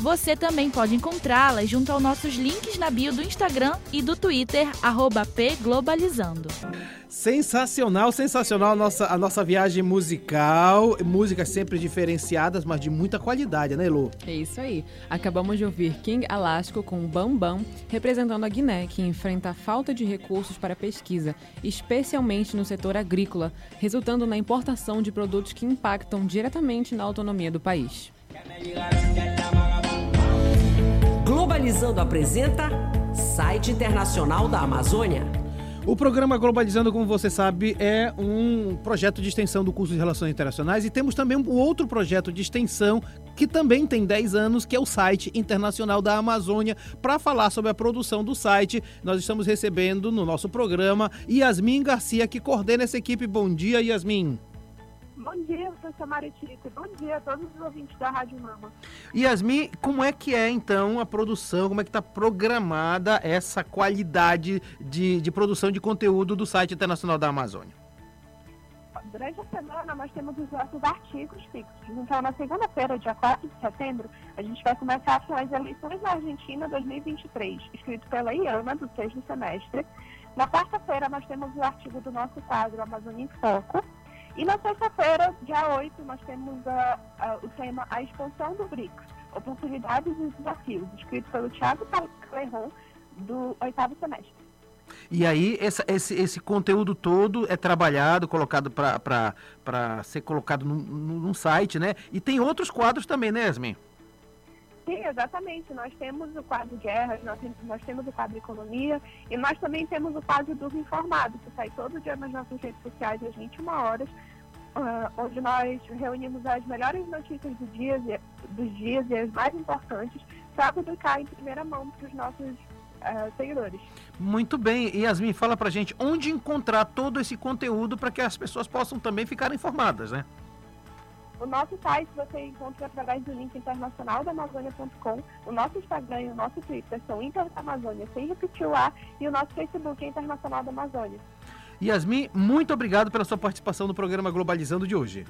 F: Você também pode encontrá-las junto aos nossos links na bio do Instagram e do Twitter, pglobalizando.
A: Sensacional, sensacional a nossa, a nossa viagem musical. Músicas sempre diferenciadas, mas de muita qualidade, né, Lu?
B: É isso aí. Acabamos de ouvir King Alasco com Bam Bam, representando a Guiné, que enfrenta a falta de recursos para pesquisa, especialmente no setor agrícola, resultando na importação de produtos que impactam diretamente na autonomia do país.
G: Globalizando apresenta Site Internacional da Amazônia.
A: O programa Globalizando, como você sabe, é um projeto de extensão do curso de Relações Internacionais e temos também um outro projeto de extensão que também tem 10 anos, que é o site internacional da Amazônia. Para falar sobre a produção do site, nós estamos recebendo no nosso programa Yasmin Garcia, que coordena essa equipe. Bom dia, Yasmin.
L: Bom dia, professor Maritita. Bom dia a todos os ouvintes da Rádio Mama.
A: Yasmin, como é que é então a produção, como é que está programada essa qualidade de, de produção de conteúdo do site internacional da Amazônia?
L: durante a semana nós temos os nossos artigos fixos. Então, na segunda-feira, dia 4 de setembro, a gente vai começar com as eleições na Argentina 2023, escrito pela IAMA, do sexto semestre. Na quarta-feira, nós temos o artigo do nosso quadro Amazônia em Foco. E na sexta-feira, dia 8, nós temos a, a, o tema A Expansão do BRICS, Oportunidades e Desafios, escrito pelo Thiago Clerron, do oitavo semestre.
A: E aí, essa, esse, esse conteúdo todo é trabalhado, colocado para ser colocado num, num site, né? E tem outros quadros também, né, Yasmin?
L: Sim, exatamente. Nós temos o quadro Guerras, nós, nós temos o quadro Economia e nós também temos o quadro dos Informados, que sai todo dia nas nossas redes sociais às 21 horas, uh, onde nós reunimos as melhores notícias do dia, dos dias e as mais importantes para publicar em primeira mão para os nossos uh, seguidores.
A: Muito bem. Yasmin, fala pra gente onde encontrar todo esse conteúdo para que as pessoas possam também ficar informadas, né?
L: O nosso site você encontra através do link internacional da Amazônia.com. O nosso Instagram e o nosso Twitter são Inter da Amazônia, sem repetir o A, e o nosso Facebook é Internacional da Amazônia.
A: Yasmin, muito obrigado pela sua participação no programa Globalizando de hoje.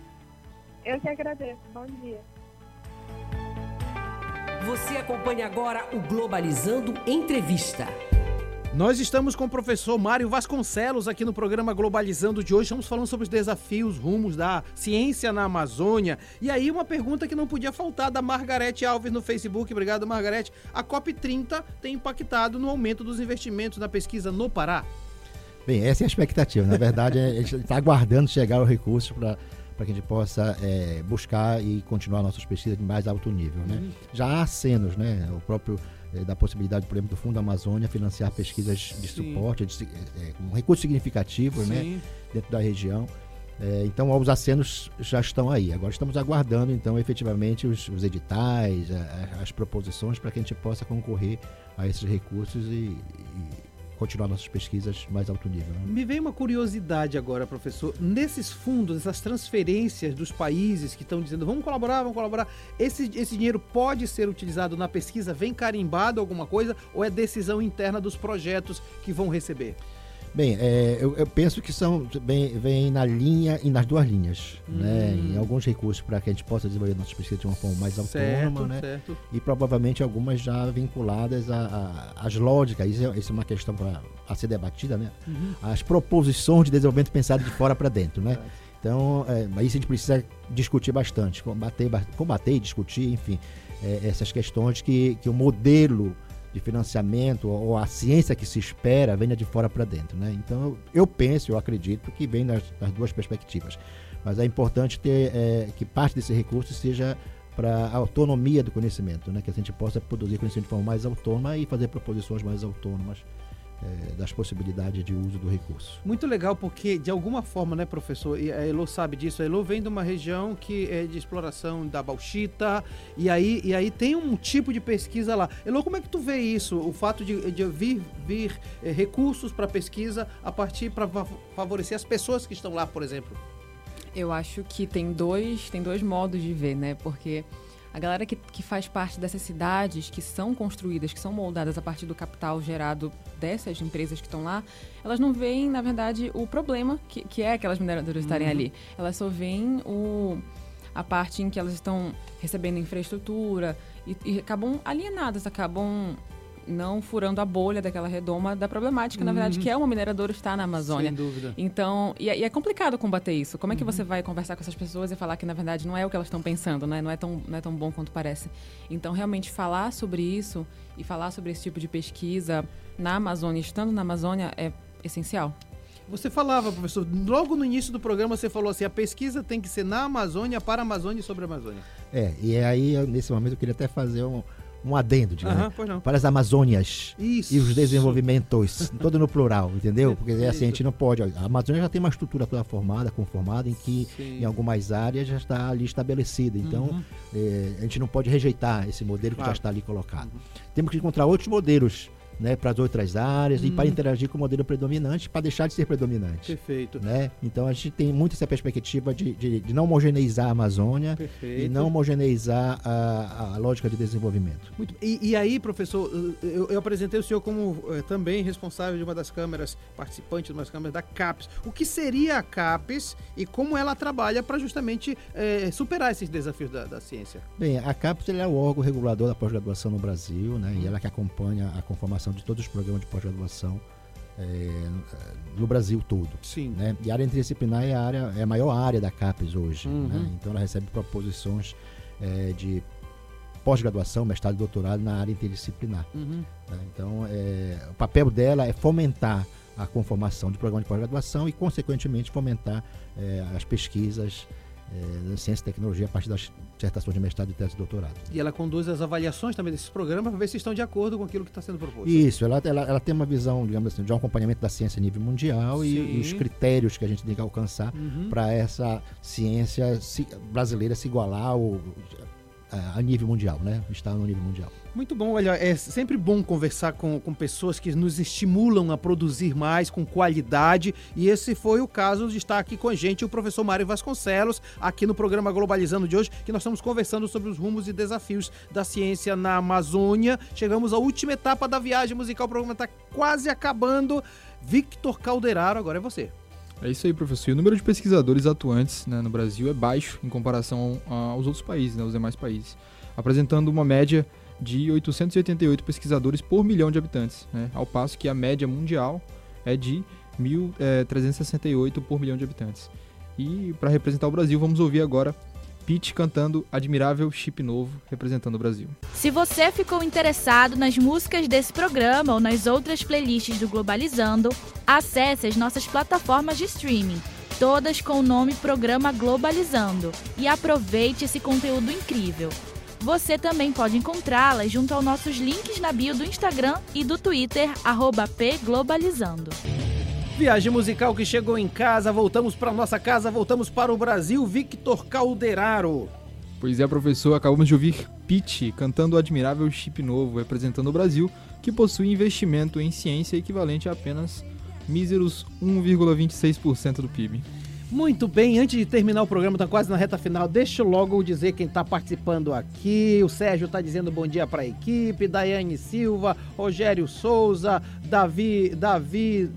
L: Eu que agradeço. Bom dia.
G: Você acompanha agora o Globalizando Entrevista.
A: Nós estamos com o professor Mário Vasconcelos aqui no programa Globalizando de hoje. Estamos falando sobre os desafios, rumos da ciência na Amazônia. E aí, uma pergunta que não podia faltar da Margarete Alves no Facebook. Obrigado, Margarete. A COP30 tem impactado no aumento dos investimentos na pesquisa no Pará?
E: Bem, essa é a expectativa. Na verdade, a gente está aguardando chegar o recurso para para que a gente possa é, buscar e continuar nossas pesquisas de mais alto nível. Né? Uhum. Já há acenos, né? o próprio é, da possibilidade, por exemplo, do Fundo Amazônia financiar pesquisas de Sim. suporte, de, é, um recurso significativo né? dentro da região. É, então, os acenos já estão aí. Agora estamos aguardando, então, efetivamente, os, os editais, a, as proposições para que a gente possa concorrer a esses recursos e, e continuar nossas pesquisas mais alto nível. Né?
A: Me veio uma curiosidade agora, professor. Nesses fundos, essas transferências dos países que estão dizendo vamos colaborar, vamos colaborar, esse, esse dinheiro pode ser utilizado na pesquisa? Vem carimbado alguma coisa ou é decisão interna dos projetos que vão receber?
E: Bem, é, eu, eu, penso que são bem, vem na linha e nas duas linhas, hum. né? Em alguns recursos para que a gente possa desenvolver nossas pesquisas de uma forma mais certo, autônoma, né? Certo. E provavelmente algumas já vinculadas às lógicas. Isso é, isso é, uma questão para a ser debatida, né? Uhum. As proposições de desenvolvimento pensado de fora para dentro, né? Então, é, isso a gente precisa discutir bastante, combater, combater e discutir, enfim, é, essas questões que, que o modelo de financiamento ou a ciência que se espera venha de fora para dentro. Né? Então eu penso, eu acredito que vem nas, nas duas perspectivas. Mas é importante ter é, que parte desse recurso seja para a autonomia do conhecimento, né? que a gente possa produzir conhecimento de forma mais autônoma e fazer proposições mais autônomas é, das possibilidades de uso do recurso.
A: Muito legal, porque de alguma forma, né, professor, e a Elo sabe disso, a Elo vem de uma região que é de exploração da bauxita, e aí, e aí tem um tipo de pesquisa lá. Elo, como é que tu vê isso? O fato de, de vir, vir é, recursos para pesquisa a partir para favorecer as pessoas que estão lá, por exemplo?
B: Eu acho que tem dois, tem dois modos de ver, né? Porque a galera que, que faz parte dessas cidades que são construídas, que são moldadas a partir do capital gerado dessas empresas que estão lá, elas não veem, na verdade, o problema que, que é aquelas mineradoras estarem uhum. ali. Elas só veem o, a parte em que elas estão recebendo infraestrutura e, e acabam alienadas, acabam não furando a bolha daquela redoma da problemática, uhum. na verdade, uhum. que é uma mineradora estar na Amazônia.
A: Sem dúvida.
B: Então, e, é, e é complicado combater isso. Como é que uhum. você vai conversar com essas pessoas e falar que, na verdade, não é o que elas estão pensando, né? Não é, tão, não é tão bom quanto parece. Então, realmente, falar sobre isso e falar sobre esse tipo de pesquisa na Amazônia, estando na Amazônia, é essencial.
A: Você falava, professor, logo no início do programa você falou assim, a pesquisa tem que ser na Amazônia, para a Amazônia e sobre a Amazônia.
E: É, e aí, nesse momento, eu queria até fazer um, um adendo, digamos, uhum, para as Amazônias Isso. e os desenvolvimentos, todo no plural, entendeu? Porque assim, a gente não pode. A Amazônia já tem uma estrutura toda formada, conformada, em que Sim. em algumas áreas já está ali estabelecida. Então, uhum. é, a gente não pode rejeitar esse modelo que claro. já está ali colocado. Uhum. Temos que encontrar outros modelos né, para as outras áreas e
A: Hum.
E: para interagir com o modelo predominante, para deixar de ser predominante.
A: Perfeito.
E: Né? Então a gente tem muito essa perspectiva de, de, de não homogeneizar a Amazônia
A: Perfeito.
E: e não homogeneizar a, a lógica de desenvolvimento.
A: Muito- E, e aí, professor, eu, eu apresentei o senhor como eh, também responsável de uma das câmeras, participante de uma das câmeras da CAPES. O que seria a CAPES e como ela trabalha para justamente eh, superar esses desafios da, da ciência?
E: Bem, a CAPES é o órgão regulador da pós-graduação no Brasil, né? E ela que acompanha a conformação de todos os programas de pós-graduação eh, no Brasil todo.
A: Sim.
E: Né? E a área interdisciplinar é a, área, é a maior área da CAPES hoje.
A: Uhum.
E: né? Então ela recebe proposições eh, de pós-graduação, mestrado e doutorado na área interdisciplinar.
A: Uhum.
E: né? Então é, o papel dela é fomentar a conformação de programas de pós-graduação e, consequentemente, fomentar eh, as pesquisas da ciência e tecnologia a partir das dissertações de mestrado e tese de doutorado.
A: E ela conduz as avaliações também desses programas para ver se estão de acordo com aquilo que está sendo proposto.
E: Isso, ela, ela, ela tem uma visão, digamos assim, de um acompanhamento da ciência a nível mundial e, e os critérios que a gente tem que alcançar
A: Uhum.
E: para essa ciência se- brasileira se igualar ao, a, a nível mundial, né? Estar no nível mundial.
A: Muito bom, olha, é sempre bom conversar com, com pessoas que nos estimulam a produzir mais com qualidade e esse foi o caso de estar aqui com a gente o professor Mário Vasconcelos, aqui no programa Globalizando de hoje, que nós estamos conversando sobre os rumos e desafios da ciência na Amazônia. Chegamos à última etapa da viagem musical, o programa está quase acabando. Victor Calderaro, agora é você.
D: É isso aí, professor. E o número de pesquisadores atuantes né, no Brasil é baixo em comparação aos outros países, né, os demais países, apresentando uma média de 888 pesquisadores por milhão de habitantes, né, ao passo que a média mundial é de 1.368 por milhão de habitantes. E para representar o Brasil, vamos ouvir agora Pete cantando Admirável Chip Novo, representando o Brasil.
F: Se você ficou interessado nas músicas desse programa ou nas outras playlists do Globalizando, acesse as nossas plataformas de streaming, todas com o nome Programa Globalizando, e aproveite esse conteúdo incrível. Você também pode encontrá-las junto aos nossos links na bio do Instagram e do Twitter, pglobalizando.
A: Viagem musical que chegou em casa, voltamos para nossa casa, voltamos para o Brasil, Victor Calderaro.
D: Pois é, professor, acabamos de ouvir Pete cantando o admirável chip novo, representando o Brasil, que possui investimento em ciência equivalente a apenas míseros 1,26% do PIB.
A: Muito bem, antes de terminar o programa, tá quase na reta final, deixa eu logo dizer quem tá participando aqui. O Sérgio tá dizendo bom dia para a equipe, Daiane Silva, Rogério Souza, Davi, Davi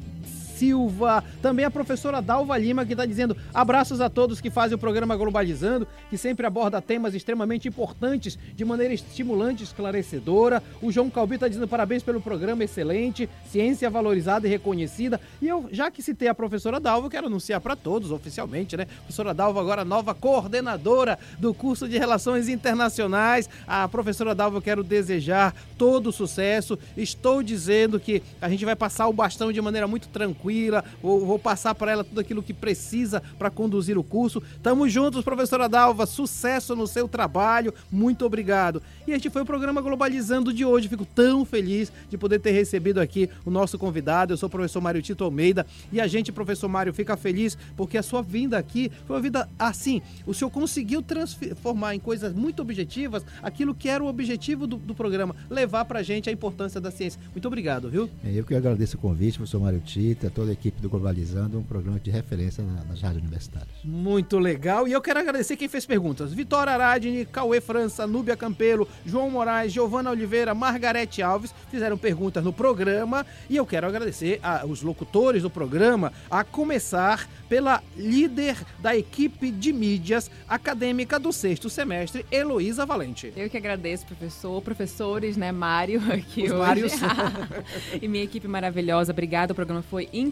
A: Silva, também a professora Dalva Lima, que está dizendo abraços a todos que fazem o programa Globalizando, que sempre aborda temas extremamente importantes de maneira estimulante e esclarecedora. O João Calbi está dizendo parabéns pelo programa excelente, ciência valorizada e reconhecida. E eu, já que citei a professora Dalva, quero anunciar para todos oficialmente, né? Professora Dalva agora nova coordenadora do curso de Relações Internacionais. A professora Dalva eu quero desejar todo sucesso. Estou dizendo que a gente vai passar o bastão de maneira muito tranquila. Vou, vou passar para ela tudo aquilo que precisa para conduzir o curso. Tamo juntos, professora Dalva. Sucesso no seu trabalho. Muito obrigado. E este foi o programa Globalizando de hoje. Fico tão feliz de poder ter recebido aqui o nosso convidado. Eu sou o professor Mário Tito Almeida e a gente, professor Mário, fica feliz porque a sua vinda aqui foi uma vida assim. O senhor conseguiu transformar em coisas muito objetivas aquilo que era o objetivo do, do programa, levar pra gente a importância da ciência. Muito obrigado, viu?
E: É, Eu que agradeço o convite, professor Mário Tita, toda a equipe do Globalizando, um programa de referência na- nas rádios universitárias.
A: Muito legal. E eu quero agradecer quem fez perguntas. Vitória Aradini, Cauê França, Núbia Campelo, João Moraes, Giovana Oliveira, Margarete Alves fizeram perguntas no programa. E eu quero agradecer aos locutores do programa, a começar pela líder da equipe de mídias acadêmica do sexto semestre, Heloísa Valente.
B: Eu que agradeço, professor, professores, né, Mário aqui
A: Os
B: hoje.
A: Mários.
B: e minha equipe maravilhosa. Obrigada, o programa foi incrível.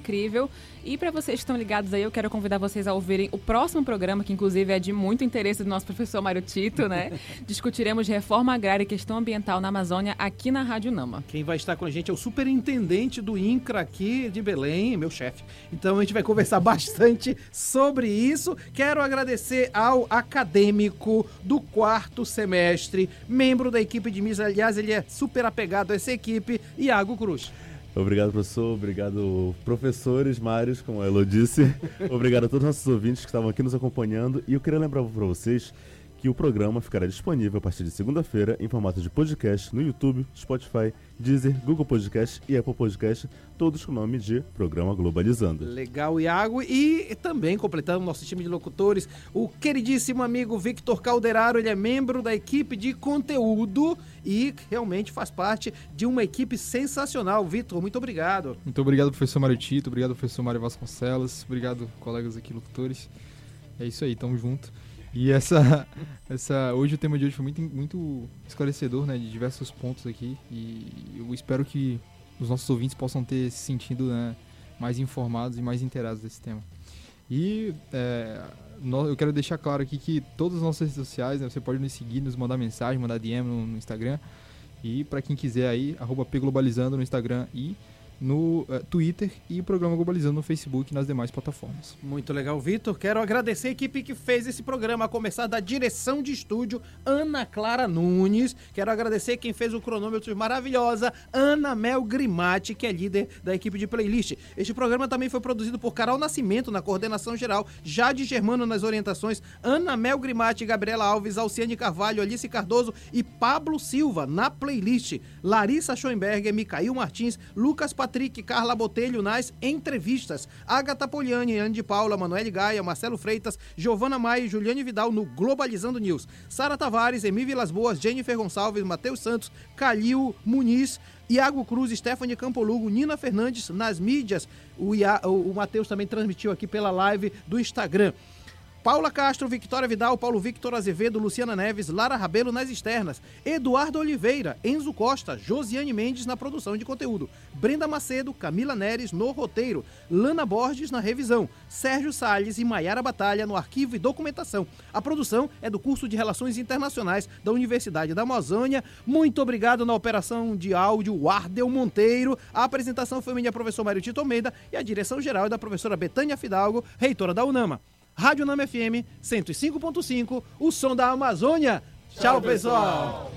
B: E para vocês que estão ligados aí, eu quero convidar vocês a ouvirem o próximo programa, que inclusive é de muito interesse do nosso professor Mário Tito, né? Discutiremos reforma agrária e questão ambiental na Amazônia aqui na Rádio Nama.
A: Quem vai estar com a gente é o superintendente do INCRA aqui de Belém, meu chefe. Então a gente vai conversar bastante sobre isso. Quero agradecer ao acadêmico do quarto semestre, membro da equipe de MIS. Aliás, ele é super apegado a essa equipe, Iago Cruz.
C: Obrigado, professor. Obrigado, professores, Mários, como a Elo disse. Obrigado a todos os nossos ouvintes que estavam aqui nos acompanhando. E eu queria lembrar para vocês que o programa ficará disponível a partir de segunda-feira em formato de podcast no YouTube, Spotify, Deezer, Google Podcast e Apple Podcast, todos com o nome de Programa Globalizando.
A: Legal, Iago. E também completando nosso time de locutores, o queridíssimo amigo Victor Calderaro, ele é membro da equipe de conteúdo e realmente faz parte de uma equipe sensacional. Vitor, muito obrigado.
D: Muito obrigado, professor Mário Tito, obrigado, professor Mário Vasconcelos, obrigado, colegas aqui locutores. É isso aí, tamo junto. E essa, essa, hoje o tema de hoje foi muito, muito esclarecedor, né, de diversos pontos aqui. E eu espero que os nossos ouvintes possam ter se sentido né, mais informados e mais inteirados desse tema. E é, eu quero deixar claro aqui que todas as nossas redes sociais, né, você pode nos seguir, nos mandar mensagem, mandar DM no, no Instagram. E para quem quiser aí, arroba pglobalizando no Instagram e no uh, Twitter e o programa Globalizando no Facebook e nas demais plataformas.
A: Muito legal, Vitor. Quero agradecer a equipe que fez esse programa, a começar da direção de estúdio, Ana Clara Nunes. Quero agradecer quem fez o cronômetro maravilhosa, Ana Mel Grimati, que é líder da equipe de playlist. Este programa também foi produzido por Carol Nascimento na coordenação geral, Jade Germano nas orientações, Ana Mel Grimati, Gabriela Alves, Alciane Carvalho, Alice Cardoso e Pablo Silva na playlist. Larissa Schoenberger, Micail Martins, Lucas Pat Patrick, Carla Botelho nas entrevistas. Agatha Poliani, Andy Paula, Manoel Gaia, Marcelo Freitas, Giovana Maia e Juliane Vidal no Globalizando News. Sara Tavares, Emi Vilas Boas, Jennifer Gonçalves, Matheus Santos, Calil Muniz, Iago Cruz, Stephanie Campolugo, Nina Fernandes nas mídias. O, Ia, o, o Matheus também transmitiu aqui pela live do Instagram. Paula Castro, Victoria Vidal, Paulo Victor Azevedo, Luciana Neves, Lara Rabelo nas externas, Eduardo Oliveira, Enzo Costa, Josiane Mendes na produção de conteúdo, Brenda Macedo, Camila Neres no roteiro, Lana Borges na revisão, Sérgio Salles e Maiara Batalha no arquivo e documentação. A produção é do curso de Relações Internacionais da Universidade da Amazônia. Muito obrigado na operação de áudio Ardel Monteiro. A apresentação foi minha professora Mário Tito Almeida e a direção geral é da professora Betânia Fidalgo, reitora da UNAMA. Rádio Nama FM 105.5, o som da Amazônia. Tchau, pessoal.